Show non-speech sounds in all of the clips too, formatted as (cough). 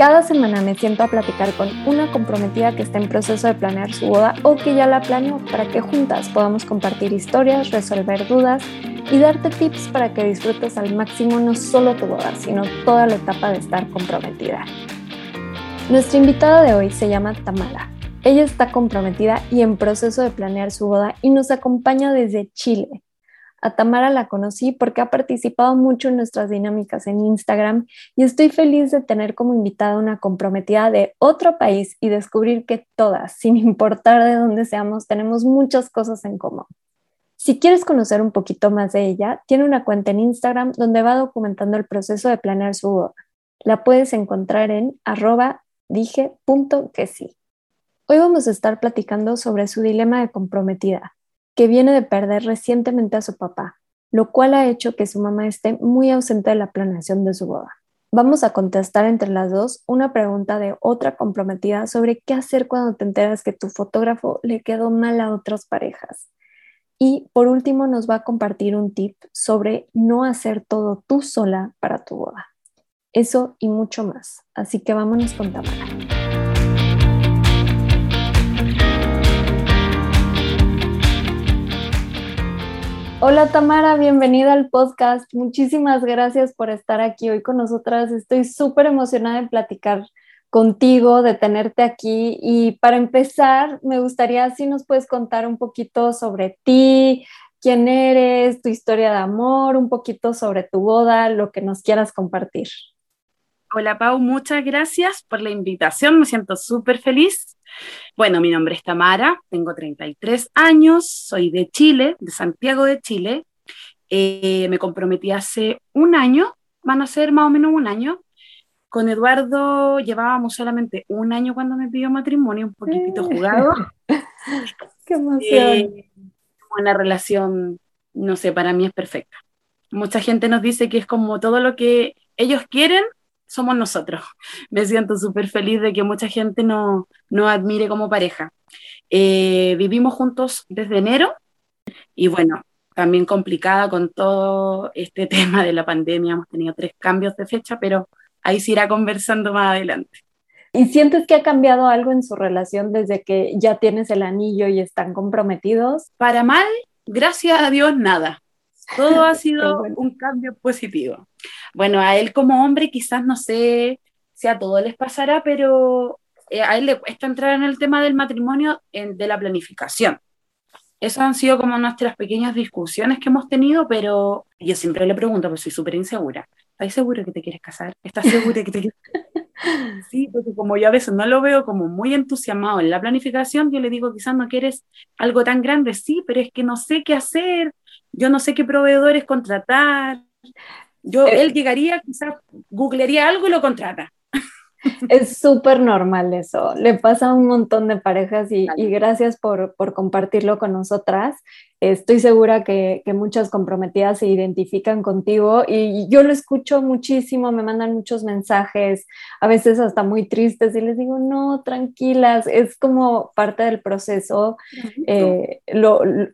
Cada semana me siento a platicar con una comprometida que está en proceso de planear su boda o que ya la planeó para que juntas podamos compartir historias, resolver dudas y darte tips para que disfrutes al máximo no solo tu boda, sino toda la etapa de estar comprometida. Nuestra invitada de hoy se llama Tamara. Ella está comprometida y en proceso de planear su boda y nos acompaña desde Chile. A Tamara la conocí porque ha participado mucho en nuestras dinámicas en Instagram y estoy feliz de tener como invitada una comprometida de otro país y descubrir que todas, sin importar de dónde seamos, tenemos muchas cosas en común. Si quieres conocer un poquito más de ella, tiene una cuenta en Instagram donde va documentando el proceso de planear su boda. La puedes encontrar en arroba dije.que Hoy vamos a estar platicando sobre su dilema de comprometida, que viene de perder recientemente a su papá, lo cual ha hecho que su mamá esté muy ausente de la planeación de su boda. Vamos a contestar entre las dos una pregunta de otra comprometida sobre qué hacer cuando te enteras que tu fotógrafo le quedó mal a otras parejas. Y por último nos va a compartir un tip sobre no hacer todo tú sola para tu boda. Eso y mucho más. Así que vámonos con Tamara. Hola Tamara, bienvenida al podcast. Muchísimas gracias por estar aquí hoy con nosotras. Estoy súper emocionada de platicar contigo, de tenerte aquí. Y para empezar, me gustaría si nos puedes contar un poquito sobre ti, quién eres, tu historia de amor, un poquito sobre tu boda, lo que nos quieras compartir. Hola Pau, muchas gracias por la invitación, me siento súper feliz. Bueno, mi nombre es Tamara, tengo 33 años, soy de Chile, de Santiago de Chile. Eh, me comprometí hace un año, van a ser más o menos un año, con Eduardo llevábamos solamente un año cuando me pidió matrimonio, un poquitito jugado. (laughs) ¡Qué emoción! Eh, una relación, no sé, para mí es perfecta. Mucha gente nos dice que es como todo lo que ellos quieren, somos nosotros. (laughs) Me siento súper feliz de que mucha gente nos no admire como pareja. Eh, vivimos juntos desde enero y bueno, también complicada con todo este (laughs) tema de la pandemia. Hemos tenido tres cambios de fecha, pero ahí se irá conversando más adelante. ¿Y sientes que ha cambiado algo en su relación desde que ya tienes el anillo y están comprometidos? Para mal, gracias a Dios, nada. Todo ha (laughs) sido un cambio positivo. Bueno, a él como hombre quizás no sé si a todos les pasará, pero eh, a él le cuesta entrar en el tema del matrimonio, de la planificación. Esas han sido como nuestras pequeñas discusiones que hemos tenido, pero yo siempre le pregunto, pues soy súper insegura. ¿estás seguro que te quieres casar? ¿Estás seguro que te quieres (laughs) Sí, porque como yo a veces no lo veo como muy entusiasmado en la planificación, yo le digo, quizás no quieres algo tan grande, sí, pero es que no sé qué hacer, yo no sé qué proveedores contratar. Yo, eh, él llegaría, quizás googlearía algo y lo contrata. Es súper normal eso, le pasa a un montón de parejas y, gracias por, compartirlo con nosotras. Estoy segura que, muchas comprometidas se identifican contigo y yo lo escucho muchísimo, me mandan muchos mensajes, a veces hasta muy tristes y les digo, no, tranquilas, es como parte del proceso. Eh,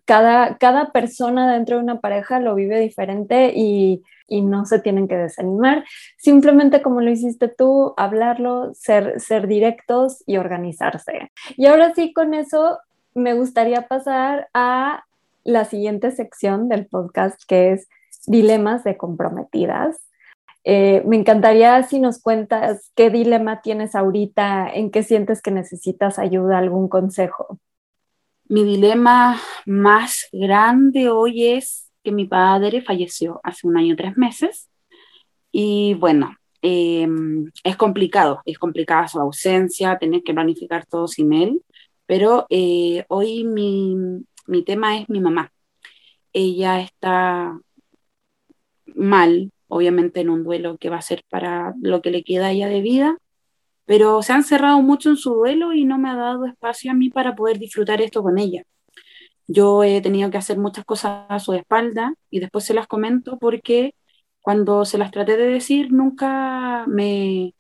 cada, cada persona dentro de una pareja lo vive diferente y y no se tienen que desanimar. Simplemente como lo hiciste tú, hablarlo, ser, ser directos y organizarse. Y ahora sí, con eso me gustaría pasar a la siguiente sección del podcast, que es dilemas de comprometidas. Eh, me encantaría si nos cuentas qué dilema tienes ahorita, en qué sientes que necesitas ayuda, algún consejo. Mi dilema más grande hoy es que mi padre falleció hace un año y tres meses. Y bueno, em, es complicado, es complicada su ausencia, tener que planificar todo sin él, pero eh, hoy mi, mi tema es mi mamá. Ella está mal, obviamente en un duelo que va a ser para lo que le queda a ella de vida, pero se han cerrado mucho en su duelo y no me ha dado espacio a mí para poder disfrutar esto con ella. Yo he tenido que hacer muchas cosas a su espalda y después se las comento porque cuando se las traté de decir, nunca me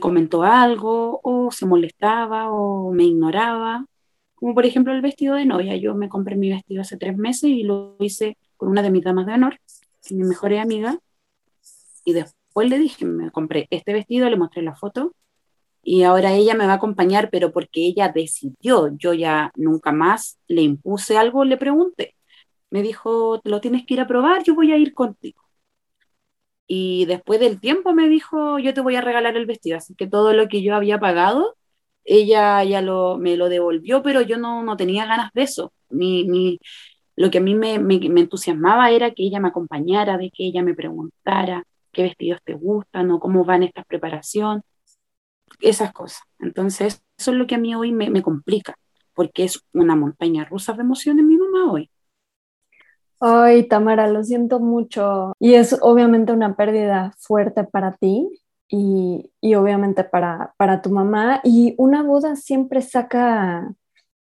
comentó algo o se molestaba o me ignoraba. Como por ejemplo el vestido de novia. Yo me compré mi vestido hace tres meses y lo hice con una de mis damas de honor, mi mejor amiga. Y después le dije, me compré este vestido, le mostré la foto y ahora ella me va a acompañar, pero porque ella decidió, yo ya nunca más le impuse algo, le pregunté. Me dijo, lo tienes que ir a probar, yo voy a ir contigo. Y después del tiempo me dijo, yo te voy a regalar el vestido, así que todo lo que yo había pagado, ella ya lo, me lo devolvió, pero yo no, no tenía ganas de eso. Ni, ni, lo que a mí me, me, entusiasmaba era que ella me acompañara, de que ella me preguntara qué vestidos te gustan o cómo van estas preparación esas cosas. Entonces, eso es lo que a mí hoy me, me complica, porque es una montaña rusa de emociones mi mamá hoy. Ay, Tamara, lo siento mucho. Y es obviamente una pérdida fuerte para ti y, y obviamente para, para tu mamá. Y una boda siempre saca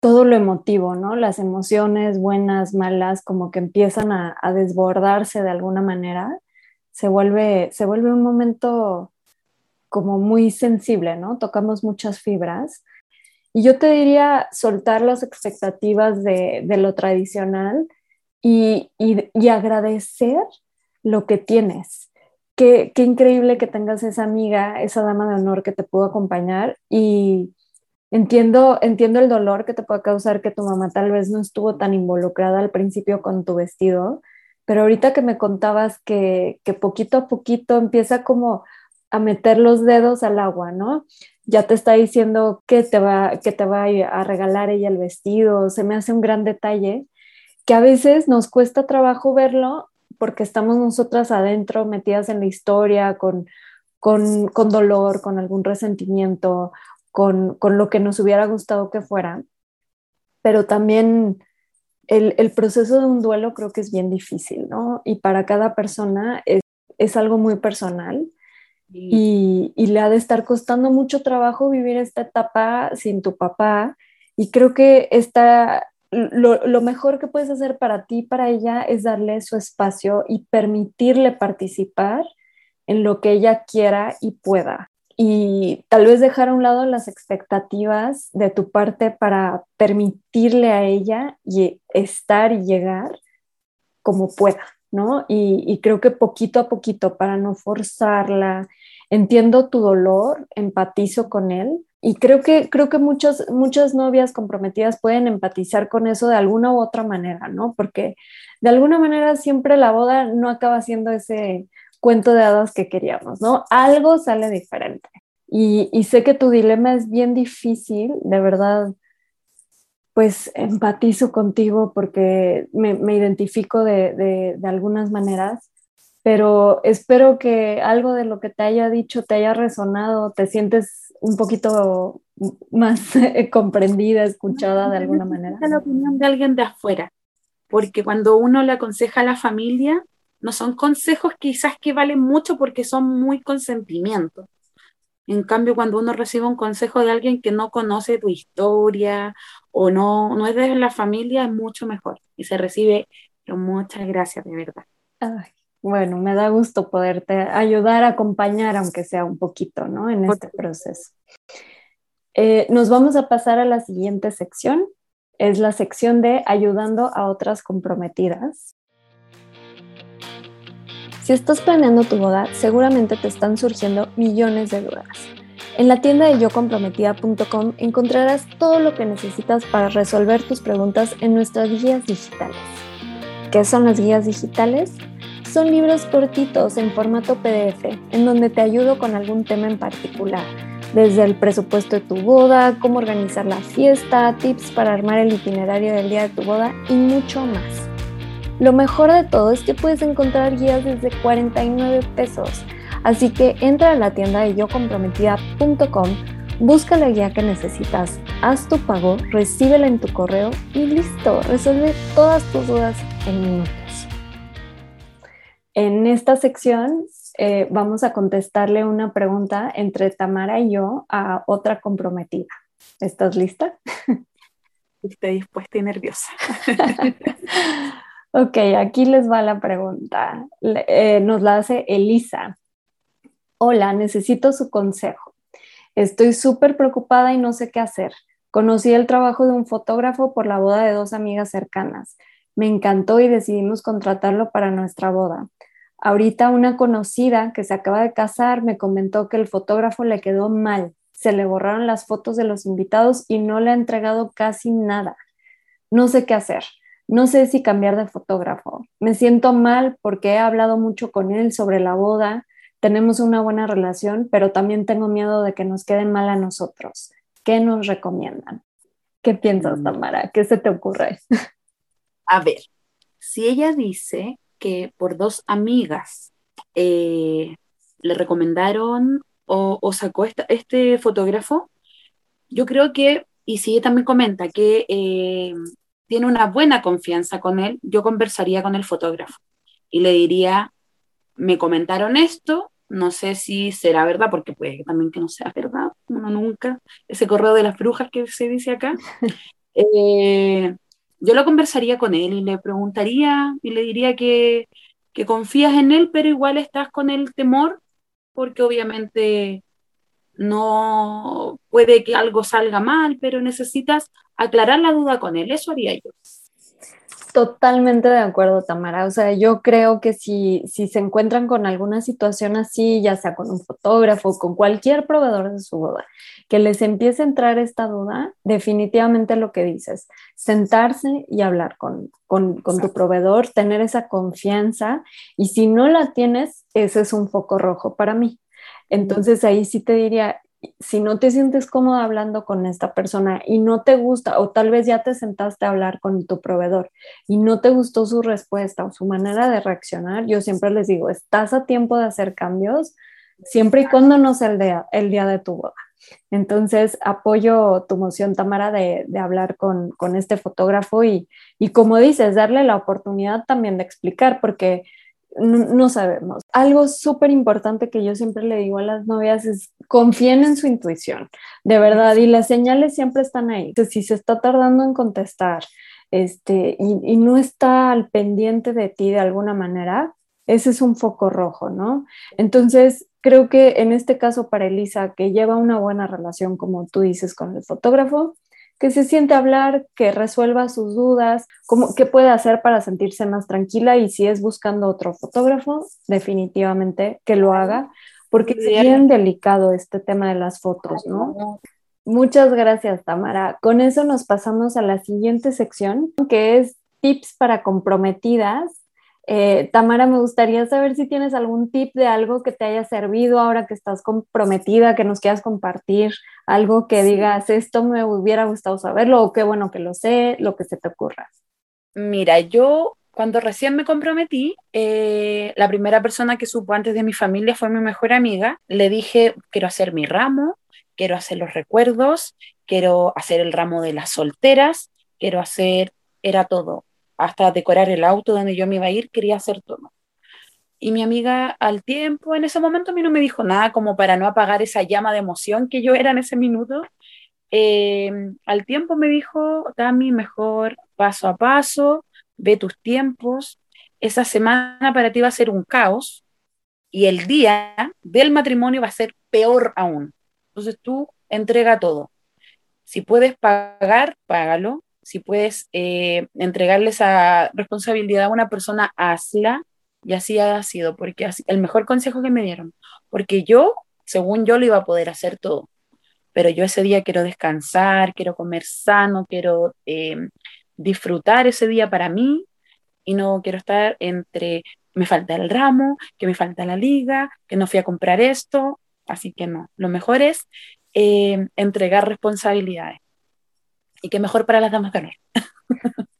todo lo emotivo, ¿no? Las emociones buenas, malas, como que empiezan a, desbordarse de alguna manera. Se vuelve, se vuelve un momento como muy sensible, ¿no? Tocamos muchas fibras. Y yo te diría soltar las expectativas de, lo tradicional y, agradecer lo que tienes. Qué, increíble que tengas esa amiga, esa dama de honor que te pudo acompañar y entiendo, entiendo el dolor que te puede causar que tu mamá tal vez no estuvo tan involucrada al principio con tu vestido, pero ahorita que me contabas que, que poquito a poquito empieza como a meter los dedos al agua, ¿no? Ya te está diciendo que te va, que te va a regalar ella el vestido, se me hace un gran detalle que a veces nos cuesta trabajo verlo porque estamos nosotras adentro metidas en la historia con, con, con dolor, con algún resentimiento, con, con, lo que nos hubiera gustado que fuera. Pero también el, el, proceso de un duelo creo que es bien difícil, ¿no? Y para cada persona es, es algo muy personal y, le ha de estar costando mucho trabajo vivir esta etapa sin tu papá. Y creo que esta, lo, lo, mejor que puedes hacer para ti, para ella, es darle su espacio y permitirle participar en lo que ella quiera y pueda. Y tal vez dejar a un lado las expectativas de tu parte para permitirle a ella y estar y llegar como pueda, ¿no? Y, y creo que poquito a poquito, para no forzarla entiendo tu dolor, empatizo con él y creo que, creo que muchas, muchas novias comprometidas pueden empatizar con eso de alguna u otra manera, ¿no? Porque de alguna manera siempre la boda no acaba siendo ese cuento de hadas que queríamos, ¿no? Algo sale diferente. Y, y sé que tu dilema es bien difícil, de verdad, pues empatizo contigo porque me, me identifico de, de, de algunas maneras pero espero que algo de lo que te haya dicho te haya resonado, te sientes un poquito más (laughs) comprendida, escuchada de alguna manera. la opinión de alguien de afuera, porque cuando uno le aconseja a la familia, no son consejos quizás que valen mucho porque son muy consentimientos. En cambio, cuando uno recibe un consejo de alguien que no conoce tu historia o no, no es de la familia, es mucho mejor y se recibe con muchas gracias, de verdad. Ay, bueno, me da gusto poderte ayudar a acompañar, aunque sea un poquito, ¿no? En este proceso. Eh, nos vamos a pasar a la siguiente sección. Es la sección de ayudando a otras comprometidas. Si estás planeando tu boda, seguramente te están surgiendo millones de dudas. En la tienda de yocomprometida.com encontrarás todo lo que necesitas para resolver tus preguntas en nuestras guías digitales. ¿Qué son las guías digitales? Son libros cortitos en formato PDF, en donde te ayudo con algún tema en particular, desde el presupuesto de tu boda, cómo organizar la fiesta, tips para armar el itinerario del día de tu boda y mucho más. Lo mejor de todo es que puedes encontrar guías desde 49 pesos, así que entra a la tienda de yocomprometida.com, busca la guía que necesitas, haz tu pago, recíbela en tu correo y listo, resuelve todas tus dudas en minutos. En esta sección eh, vamos a contestarle una pregunta entre Tamara y yo a otra comprometida. ¿Estás lista? (laughs) Estoy dispuesta y nerviosa. (laughs) Ok, aquí les va la pregunta. Eh, nos la hace Elisa. Hola, necesito su consejo. Estoy súper preocupada y no sé qué hacer. Conocí el trabajo de un fotógrafo por la boda de dos amigas cercanas. Me encantó y decidimos contratarlo para nuestra boda. Ahorita una conocida que se acaba de casar me comentó que el fotógrafo le quedó mal. Se le borraron las fotos de los invitados y no le ha entregado casi nada. No sé qué hacer. No sé si cambiar de fotógrafo. Me siento mal porque he hablado mucho con él sobre la boda. Tenemos una buena relación, pero también tengo miedo de que nos queden mal a nosotros. ¿Qué nos recomiendan? ¿Qué piensas, mm. Tamara? ¿Qué se te ocurre? (laughs) A ver, si ella dice que por dos amigas eh, le recomendaron o, sacó este fotógrafo, yo creo que, y si ella también comenta que eh, tiene una buena confianza con él, yo conversaría con el fotógrafo y le diría, me comentaron esto, no sé si será verdad, porque puede también que no sea verdad, uno nunca, ese correo de las brujas que se dice acá. (laughs) Eh, yo lo conversaría con él y le preguntaría y le diría que, que confías en él, pero igual estás con el temor porque obviamente no puede que algo salga mal, pero necesitas aclarar la duda con él. Eso haría yo. Totalmente de acuerdo, Tamara. O sea, yo creo que si, si se encuentran con alguna situación así, ya sea con un fotógrafo, con cualquier proveedor de su boda, que les empiece a entrar esta duda, definitivamente lo que dices, sentarse y hablar con, con, con tu proveedor, tener esa confianza y si no la tienes, ese es un foco rojo para mí. Entonces ahí sí te diría, si no te sientes cómodo hablando con esta persona y no te gusta, o tal vez ya te sentaste a hablar con tu proveedor y no te gustó su respuesta o su manera de reaccionar, yo siempre les digo, estás a tiempo de hacer cambios siempre y cuando no sea el día, el día de tu boda. Entonces, apoyo tu moción, Tamara, de, hablar con, este fotógrafo y, y, como dices, darle la oportunidad también de explicar, porque no, sabemos. Algo súper importante que yo siempre le digo a las novias es confíen en su intuición, de verdad, y las señales siempre están ahí. si se está tardando en contestar este, y, no está al pendiente de ti de alguna manera, ese es un foco rojo, ¿no? Entonces, creo que en este caso para Elisa, que lleva una buena relación, como tú dices, con el fotógrafo, que se siente a hablar, que resuelva sus dudas, cómo, qué puede hacer para sentirse más tranquila y si es buscando otro fotógrafo, definitivamente que lo haga, porque es bien delicado este tema de las fotos, ¿no? Muchas gracias, Tamara. Con eso nos pasamos a la siguiente sección, que es tips para comprometidas eh, Tamara, me gustaría saber si tienes algún tip de algo que te haya servido ahora que estás comprometida, que nos quieras compartir, algo que digas, esto me hubiera gustado saberlo o qué bueno que lo sé, lo que se te ocurra. Mira, yo cuando recién me comprometí, eh, la primera persona que supo antes de mi familia fue mi mejor amiga. Le dije, quiero hacer mi ramo, quiero hacer los recuerdos, quiero hacer el ramo de las solteras, quiero hacer, era todo hasta decorar el auto donde yo me iba a ir, quería hacer todo. Y mi amiga al tiempo, en ese momento a mí no me dijo nada como para no apagar esa llama de emoción que yo era en ese minuto. Em, al tiempo me dijo, Tami, mejor paso a paso, ve tus tiempos. Esa semana para ti va a ser un caos y el día del matrimonio va a ser peor aún. Entonces tú entrega todo. Si puedes pagar, págalo si puedes eh, entregarle esa responsabilidad a una persona, hazla, y así ha sido, porque así, el mejor consejo que me dieron, porque yo, según yo, lo iba a poder hacer todo, pero yo ese día quiero descansar, quiero comer sano, quiero eh, disfrutar ese día para mí. Y no quiero estar entre me falta el ramo, que me falta la liga, que no fui a comprar esto, así que no, lo mejor es eh, entregar responsabilidades y qué mejor para las damas ganar.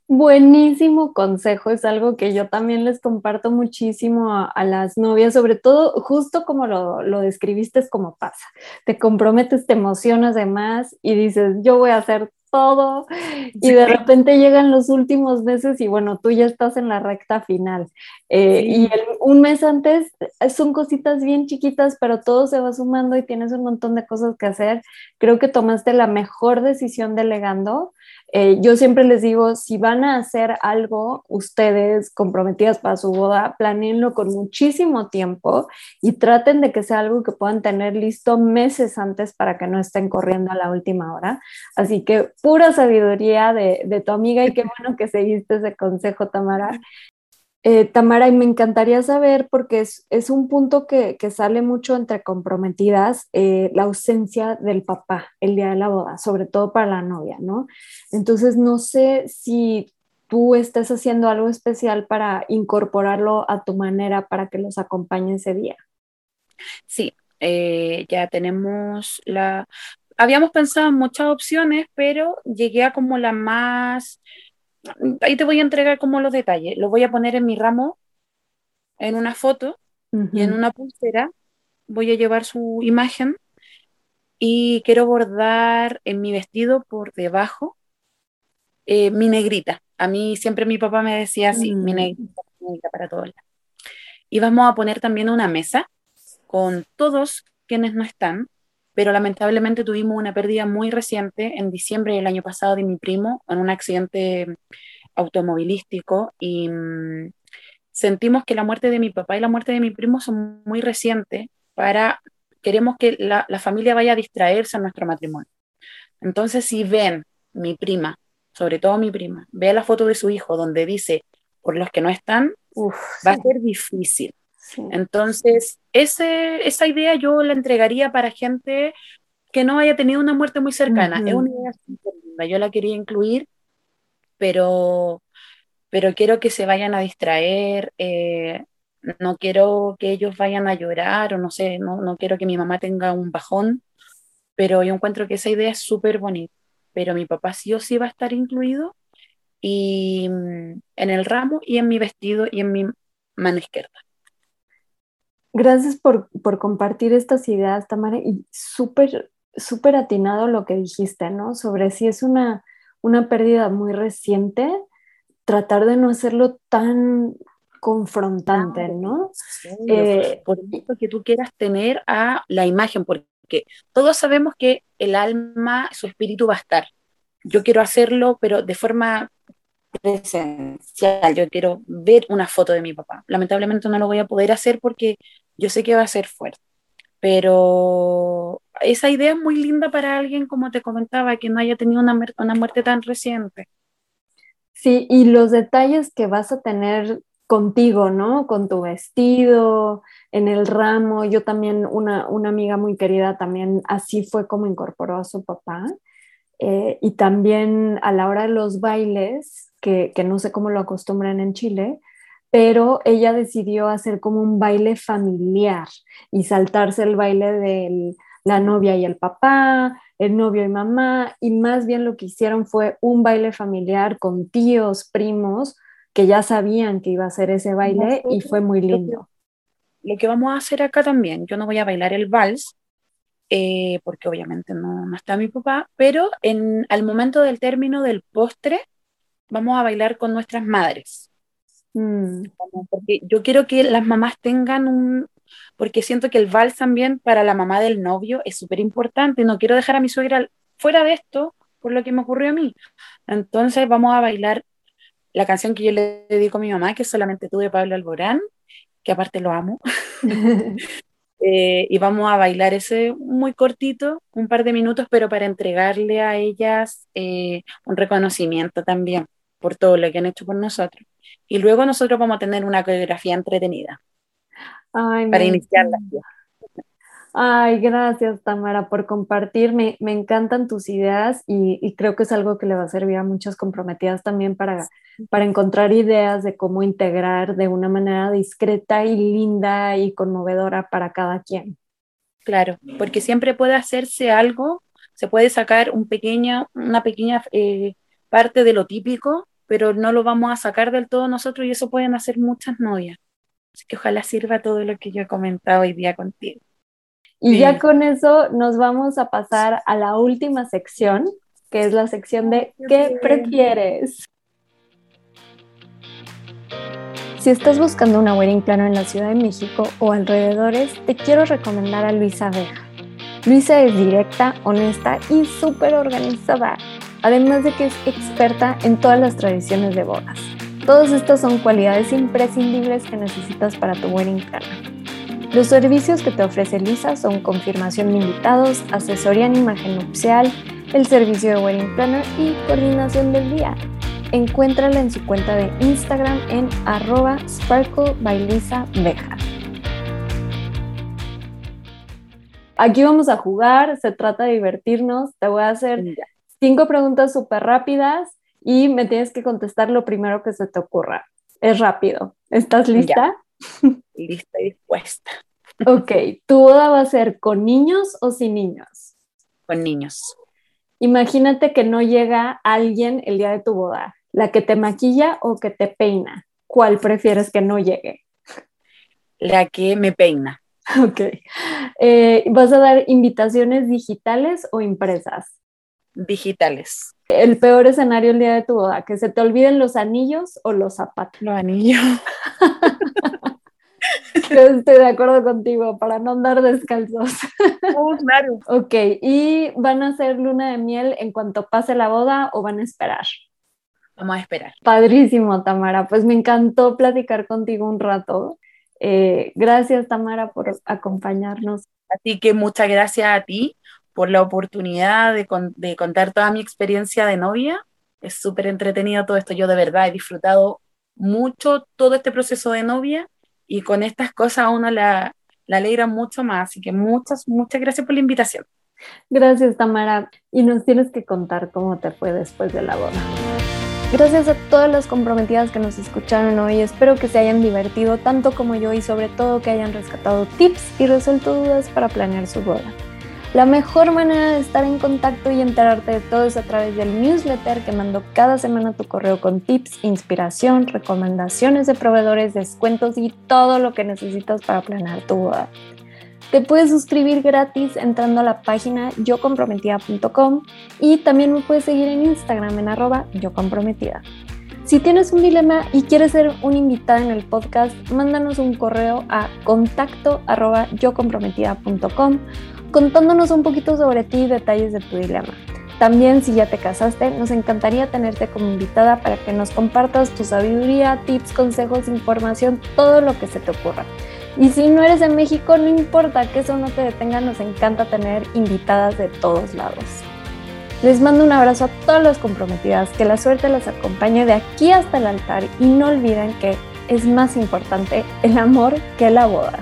Buenísimo consejo, es algo que yo también les comparto muchísimo a, las novias, sobre todo justo como lo, lo, describiste, es como pasa. Te comprometes, te emocionas de más y dices, yo voy a hacer todo y de repente llegan los últimos meses y bueno, tú ya estás en la recta final. Eh, y un mes antes eh, son cositas bien chiquitas, pero todo se va sumando y tienes un montón de cosas que hacer. Creo que tomaste la mejor decisión delegando. Eh, yo siempre les digo, si van a hacer algo, ustedes comprometidas para su boda, planeenlo con muchísimo tiempo y traten de que sea algo que puedan tener listo meses antes para que no estén corriendo a la última hora. Así que pura sabiduría de, de tu amiga y qué (laughs) bueno que seguiste ese consejo, Tamara. Eh, Tamara, y me encantaría saber, porque es, un punto que, sale mucho entre comprometidas, eh, la ausencia del papá el día de la boda, sobre todo para la novia, ¿no? Entonces, no sé si tú estás haciendo algo especial para incorporarlo a tu manera para que los acompañe ese día. Sí, eh, ya tenemos la... Habíamos pensado en muchas opciones, pero llegué a como la más ahí te voy a entregar como los detalles. Lo voy a poner en mi ramo, en una foto y en una pulsera. Voy a llevar su imagen y quiero bordar en mi vestido por debajo eh, mi negrita. A mí siempre mi papá me decía así, mi mm. negrita, negrita para todos. Y vamos a poner también una mesa con todos quienes no están, pero lamentablemente tuvimos una pérdida muy reciente en diciembre del año pasado de mi primo en un accidente automovilístico y mm, sentimos que la muerte de mi papá y la muerte de mi primo son muy recientes para, queremos que la, familia vaya a distraerse en nuestro matrimonio. Entonces, si ven mi prima, sobre todo mi prima, ve la foto de su hijo donde dice, por los que no están, va a ser difícil. Entonces, ese, esa idea yo la entregaría para gente que no haya tenido una muerte muy cercana. Es una idea linda, yo la quería incluir, pero, pero quiero que se vayan a distraer, eh, no quiero que ellos vayan a llorar o no sé, no, no quiero que mi mamá tenga un bajón, pero yo encuentro que esa idea es súper bonita. Pero mi papá sí o sí va a estar incluido y mm, en el ramo y en mi vestido y en mi mano izquierda. Gracias por, compartir estas ideas, Tamara, y súper, súper atinado lo que dijiste, ¿no? Sobre si es una, una pérdida muy reciente, tratar de no hacerlo tan confrontante, ¿no? Eh, por eso que tú quieras tener a la imagen, porque todos sabemos que el alma, su espíritu va a estar. Yo quiero hacerlo, pero de forma presencial. Yo quiero ver una foto de mi papá. Lamentablemente no lo voy a poder hacer porque yo sé que va a ser fuerte, pero esa idea es muy linda para alguien, como te comentaba, que no haya tenido una, una muerte tan reciente. Sí, y los detalles que vas a tener contigo, ¿no? Con tu vestido, en el ramo. Yo también, una, una amiga muy querida también así fue como incorporó a su papá. Eh, y también a la hora de los bailes, que, que no sé cómo lo acostumbran en Chile, pero ella decidió hacer como un baile familiar y saltarse el baile de la novia y el papá, el novio y mamá, y más bien lo que hicieron fue un baile familiar con tíos, primos, que ya sabían que iba a ser ese baile y fue muy lindo. Lo que vamos a hacer acá también, yo no voy a bailar el vals, eh, porque obviamente no, no, está mi papá, pero en, al momento del término del postre, vamos a bailar con nuestras madres. Mm. Porque yo quiero que las mamás tengan un, porque siento que el vals también para la mamá del novio es súper importante. No quiero dejar a mi suegra fuera de esto por lo que me ocurrió a mí. Entonces vamos a bailar la canción que yo le dedico a mi mamá, que es solamente tú de Pablo Alborán, que aparte lo amo. (laughs) (laughs) Eh, y vamos a bailar ese muy cortito, un par de minutos, pero para entregarle a ellas eh, un reconocimiento también por todo lo que han hecho por nosotros y luego nosotros vamos a tener una coreografía entretenida para iniciar la fiesta. Ay, gracias Tamara por compartirme. Me encantan tus ideas y, creo que es algo que le va a servir a muchas comprometidas también para, para encontrar ideas de cómo integrar de una manera discreta y linda y conmovedora para cada quien. Claro, porque siempre puede hacerse algo, se puede sacar un pequeño, una pequeña eh, parte de lo típico pero no lo vamos a sacar del todo nosotros y eso pueden hacer muchas novias. Así que ojalá sirva todo lo que yo he comentado hoy día contigo. Y ya con eso nos vamos a pasar a la última sección, que es la sección de ¿qué prefieres? Si estás buscando una wedding planner en la Ciudad de México o alrededores, te quiero recomendar a Luisa Vega. Luisa es directa, honesta y súper organizada además de que es experta en todas las tradiciones de bodas. Todas estas son cualidades imprescindibles que necesitas para tu wedding planner. Los servicios que te ofrece Lisa son confirmación de invitados, asesoría en imagen nupcial, el servicio de wedding planner y coordinación del día. Encuéntrala en su cuenta de Instagram en arroba Aquí vamos a jugar, se trata de divertirnos. Te voy a hacer cinco preguntas súper rápidas y me tienes que contestar lo primero que se te ocurra. Es rápido. ¿Estás lista? Lista y dispuesta. Ok, ¿tu boda va a ser con niños o sin niños? Con niños. Imagínate que no llega alguien el día de tu boda, la que te maquilla o que te peina. ¿Cuál prefieres que no llegue? La que me peina. Ok. Eh, ¿Vas a dar invitaciones digitales o impresas? Digitales. El peor escenario el día de tu boda, que se te olviden los anillos o los zapatos. Los anillos. (laughs) estoy de acuerdo contigo, para no andar descalzos. (laughs) Oh, claro. Ok, ¿y van a hacer luna de miel en cuanto pase la boda o van a esperar? Vamos a esperar. Padrísimo, Tamara. Pues me encantó platicar contigo un rato. Eh, gracias, Tamara, por acompañarnos. Así que muchas gracias a ti por la oportunidad de, contar toda mi experiencia de novia. Es súper entretenido todo esto. Yo de verdad he disfrutado mucho todo este proceso de novia y con estas cosas a uno la, la alegra mucho más. Así que muchas, muchas gracias por la invitación. Gracias, Tamara. Y nos tienes que contar cómo te fue después de la boda. Gracias a todas las comprometidas que nos escucharon hoy. Espero que se hayan divertido tanto como yo y sobre todo que hayan rescatado tips y resuelto dudas para planear su boda. La mejor manera de estar en contacto y enterarte de todo es a través del newsletter que mando cada semana tu correo con tips, inspiración, recomendaciones de proveedores, descuentos y todo lo que necesitas para planear tu boda. Te puedes suscribir gratis entrando a la página yocomprometida.com y también me puedes seguir en Instagram en arroba yocomprometida. Si tienes un dilema y quieres ser un invitada en el podcast, mándanos un correo a contacto arroba yocomprometida.com contándonos un poquito sobre ti y detalles de tu dilema. También si ya te casaste, nos encantaría tenerte como invitada para que nos compartas tu sabiduría, tips, consejos, información, todo lo que se te ocurra. Y si no eres de México, no importa que eso no te detenga, nos encanta tener invitadas de todos lados. Les mando un abrazo a todas las comprometidas, que la suerte las acompañe de aquí hasta el altar y no olviden que es más importante el amor que la boda.